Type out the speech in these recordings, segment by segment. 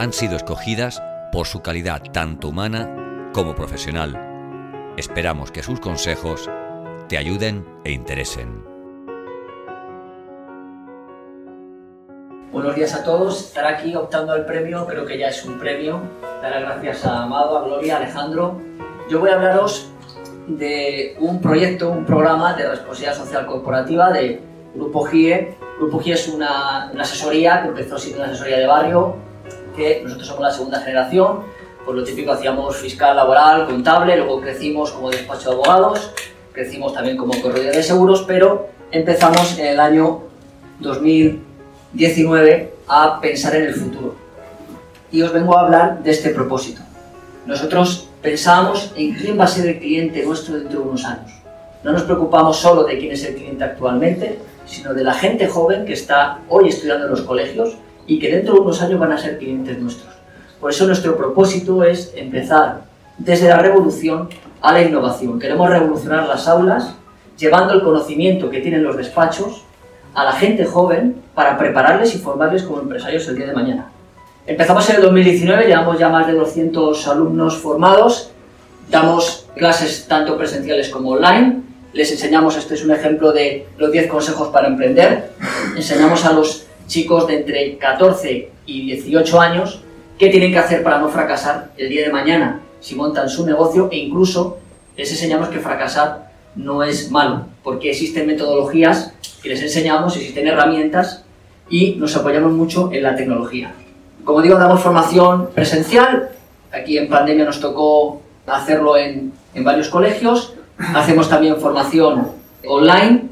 han sido escogidas por su calidad tanto humana como profesional. Esperamos que sus consejos te ayuden e interesen. Buenos días a todos. Estar aquí optando al premio creo que ya es un premio. Dar las gracias a Amado, a Gloria, a Alejandro. Yo voy a hablaros de un proyecto, un programa de responsabilidad social corporativa de Grupo GIE. Grupo GIE es una, una asesoría que empezó siendo una asesoría de barrio, que nosotros somos la segunda generación. Por lo típico hacíamos fiscal, laboral, contable, luego crecimos como despacho de abogados, crecimos también como corredor de seguros, pero empezamos en el año 2000 19 a pensar en el futuro. Y os vengo a hablar de este propósito. Nosotros pensamos en quién va a ser el cliente nuestro dentro de unos años. No nos preocupamos solo de quién es el cliente actualmente, sino de la gente joven que está hoy estudiando en los colegios y que dentro de unos años van a ser clientes nuestros. Por eso nuestro propósito es empezar desde la revolución a la innovación. Queremos revolucionar las aulas llevando el conocimiento que tienen los despachos a la gente joven para prepararles y formarles como empresarios el día de mañana. Empezamos en el 2019, llevamos ya más de 200 alumnos formados, damos clases tanto presenciales como online, les enseñamos, este es un ejemplo de los 10 consejos para emprender, enseñamos a los chicos de entre 14 y 18 años qué tienen que hacer para no fracasar el día de mañana si montan su negocio e incluso les enseñamos que fracasar no es malo, porque existen metodologías que les enseñamos, existen herramientas y nos apoyamos mucho en la tecnología. Como digo, damos formación presencial, aquí en pandemia nos tocó hacerlo en, en varios colegios, hacemos también formación online,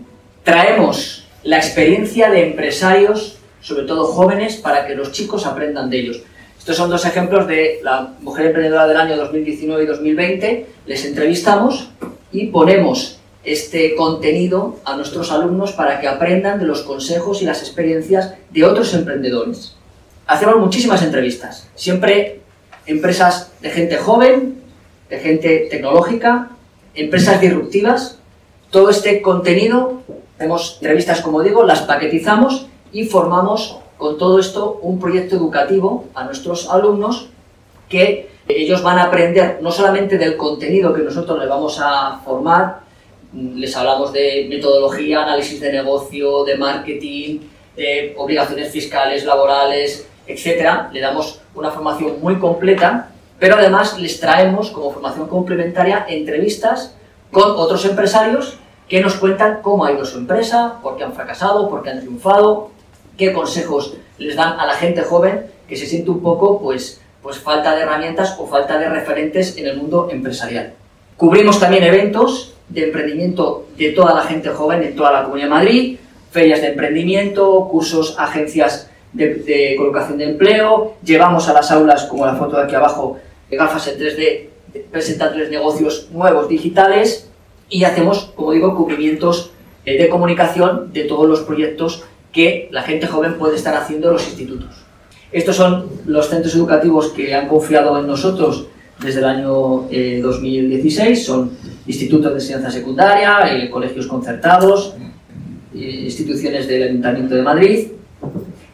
traemos la experiencia de empresarios, sobre todo jóvenes, para que los chicos aprendan de ellos. Estos son dos ejemplos de la Mujer Emprendedora del año 2019 y 2020. Les entrevistamos y ponemos este contenido a nuestros alumnos para que aprendan de los consejos y las experiencias de otros emprendedores. Hacemos muchísimas entrevistas, siempre empresas de gente joven, de gente tecnológica, empresas disruptivas. Todo este contenido, hacemos entrevistas, como digo, las paquetizamos y formamos con todo esto un proyecto educativo a nuestros alumnos que ellos van a aprender no solamente del contenido que nosotros les vamos a formar, les hablamos de metodología, análisis de negocio, de marketing, de obligaciones fiscales, laborales, etc. Le damos una formación muy completa, pero además les traemos como formación complementaria entrevistas con otros empresarios que nos cuentan cómo ha ido su empresa, por qué han fracasado, por qué han triunfado, qué consejos les dan a la gente joven que se siente un poco pues, pues falta de herramientas o falta de referentes en el mundo empresarial. Cubrimos también eventos de emprendimiento de toda la gente joven en toda la Comunidad de Madrid, ferias de emprendimiento, cursos, agencias de, colocación de empleo, llevamos a las aulas, como la foto de aquí abajo, gafas en 3D, presentarles negocios nuevos digitales y hacemos, como digo, cubrimientos eh, de comunicación de todos los proyectos que la gente joven puede estar haciendo en los institutos. Estos son los centros educativos que han confiado en nosotros desde el año 2016, eh, son institutos de enseñanza secundaria, eh, colegios concertados, eh, instituciones del Ayuntamiento de Madrid.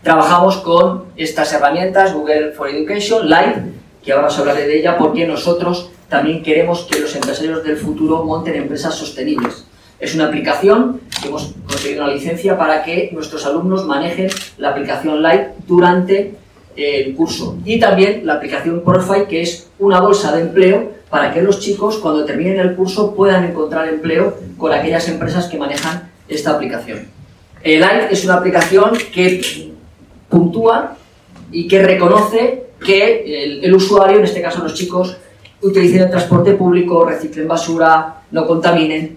Trabajamos con estas herramientas, Google for Education, Live, que ahora os hablaré de ella porque nosotros también queremos que los empresarios del futuro monten empresas sostenibles. Es una aplicación que hemos conseguido una licencia para que nuestros alumnos manejen la aplicación Live durante el curso. Y también la aplicación Profile, que es una bolsa de empleo para que los chicos, cuando terminen el curso, puedan encontrar empleo con aquellas empresas que manejan esta aplicación. El Live es una aplicación que puntúa y que reconoce que el, usuario, en este caso los chicos, utilicen el transporte público, reciclen basura, no contaminen.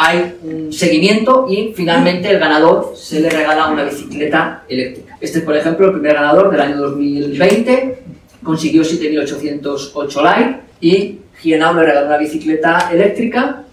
Hay un seguimiento y finalmente el ganador se le regala una bicicleta eléctrica. Este es, por ejemplo, el primer ganador del año 2020 consiguió 7808 Lite y Gienau le regaló una bicicleta eléctrica.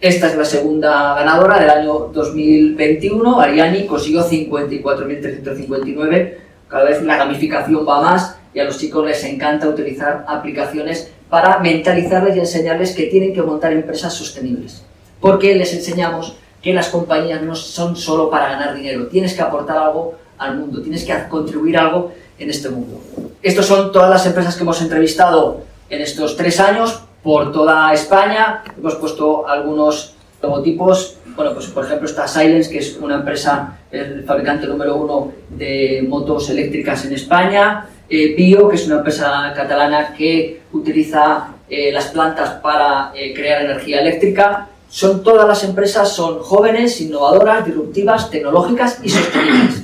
Esta es la segunda ganadora del año 2021. Ariani consiguió 54.359. Cada vez la gamificación va más y a los chicos les encanta utilizar aplicaciones para mentalizarles y enseñarles que tienen que montar empresas sostenibles. Porque les enseñamos que las compañías no son solo para ganar dinero, tienes que aportar algo al mundo, tienes que contribuir algo en este mundo. Estas son todas las empresas que hemos entrevistado en estos tres años por toda España. Hemos puesto algunos logotipos. Bueno, pues por ejemplo está Silence, que es una empresa, el fabricante número uno de motos eléctricas en España. Eh, Bio, que es una empresa catalana que utiliza eh, las plantas para eh, crear energía eléctrica. Son todas las empresas, son jóvenes, innovadoras, disruptivas, tecnológicas y sostenibles.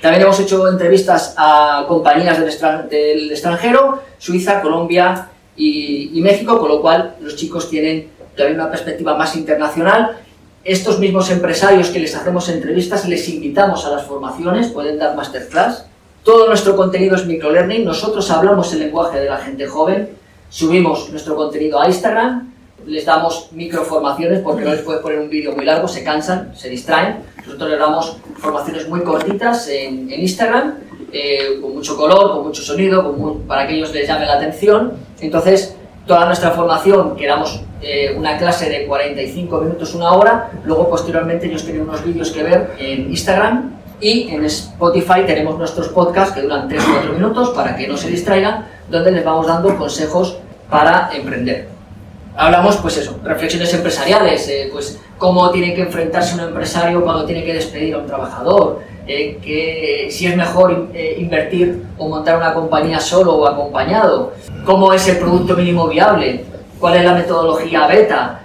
También hemos hecho entrevistas a compañías del, extranjero, Suiza, Colombia y, México, con lo cual los chicos tienen también una perspectiva más internacional. Estos mismos empresarios que les hacemos entrevistas les invitamos a las formaciones, pueden dar masterclass. Todo nuestro contenido es microlearning, nosotros hablamos el lenguaje de la gente joven, subimos nuestro contenido a Instagram, les damos microformaciones porque no les puedes poner un vídeo muy largo, se cansan, se distraen. Nosotros les damos formaciones muy cortitas en, Instagram, eh, con mucho color, con mucho sonido, para que ellos les llame la atención. Entonces, toda nuestra formación, que damos eh, una clase de 45 minutos, una hora, luego posteriormente ellos tienen unos vídeos que ver en Instagram y en Spotify tenemos nuestros podcasts que duran 3-4 minutos para que no se distraigan, donde les vamos dando consejos para emprender hablamos, pues eso, reflexiones empresariales, eh, pues cómo tiene que enfrentarse un empresario cuando tiene que despedir a un trabajador, eh, si es mejor eh, invertir o montar una compañía solo o acompañado, cómo es el producto mínimo viable, cuál es la metodología beta,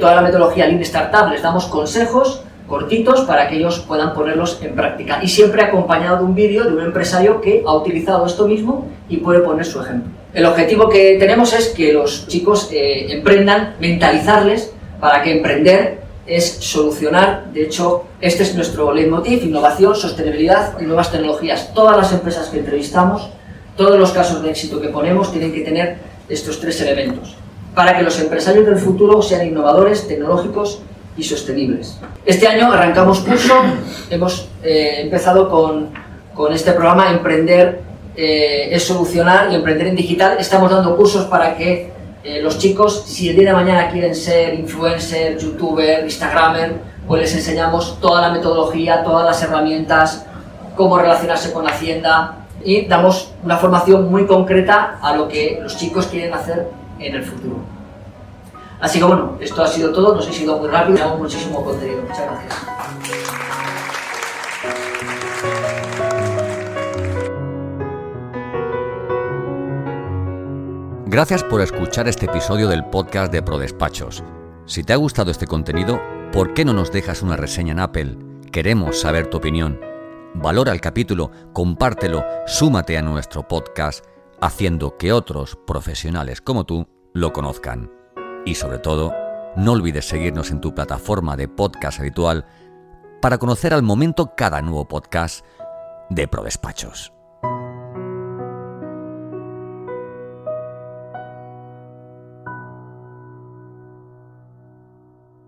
toda la metodología Lean Startup, les damos consejos cortitos para que ellos puedan ponerlos en práctica y siempre acompañado de un vídeo de un empresario que ha utilizado esto mismo y puede poner su ejemplo. El objetivo que tenemos es que los chicos eh, emprendan, mentalizarles para que emprender es solucionar, de hecho, este es nuestro leitmotiv, innovación, sostenibilidad y nuevas tecnologías. Todas las empresas que entrevistamos, todos los casos de éxito que ponemos tienen que tener estos tres elementos para que los empresarios del futuro sean innovadores, tecnológicos y sostenibles. Este año arrancamos curso, hemos eh, empezado con, con este programa Emprender eh, es solucionar y emprender en digital. Estamos dando cursos para que eh, los chicos, si el día de mañana quieren ser influencer, youtuber, instagramer, pues les enseñamos toda la metodología, todas las herramientas, cómo relacionarse con la Hacienda y damos una formación muy concreta a lo que los chicos quieren hacer en el futuro. Así que bueno, esto ha sido todo, nos he sido muy rápido, tenemos muchísimo contenido. Muchas gracias. Gracias por escuchar este episodio del podcast de ProDespachos. Si te ha gustado este contenido, ¿por qué no nos dejas una reseña en Apple? Queremos saber tu opinión. Valora el capítulo, compártelo, súmate a nuestro podcast, haciendo que otros profesionales como tú lo conozcan. Y sobre todo, no olvides seguirnos en tu plataforma de podcast habitual para conocer al momento cada nuevo podcast de ProDespachos.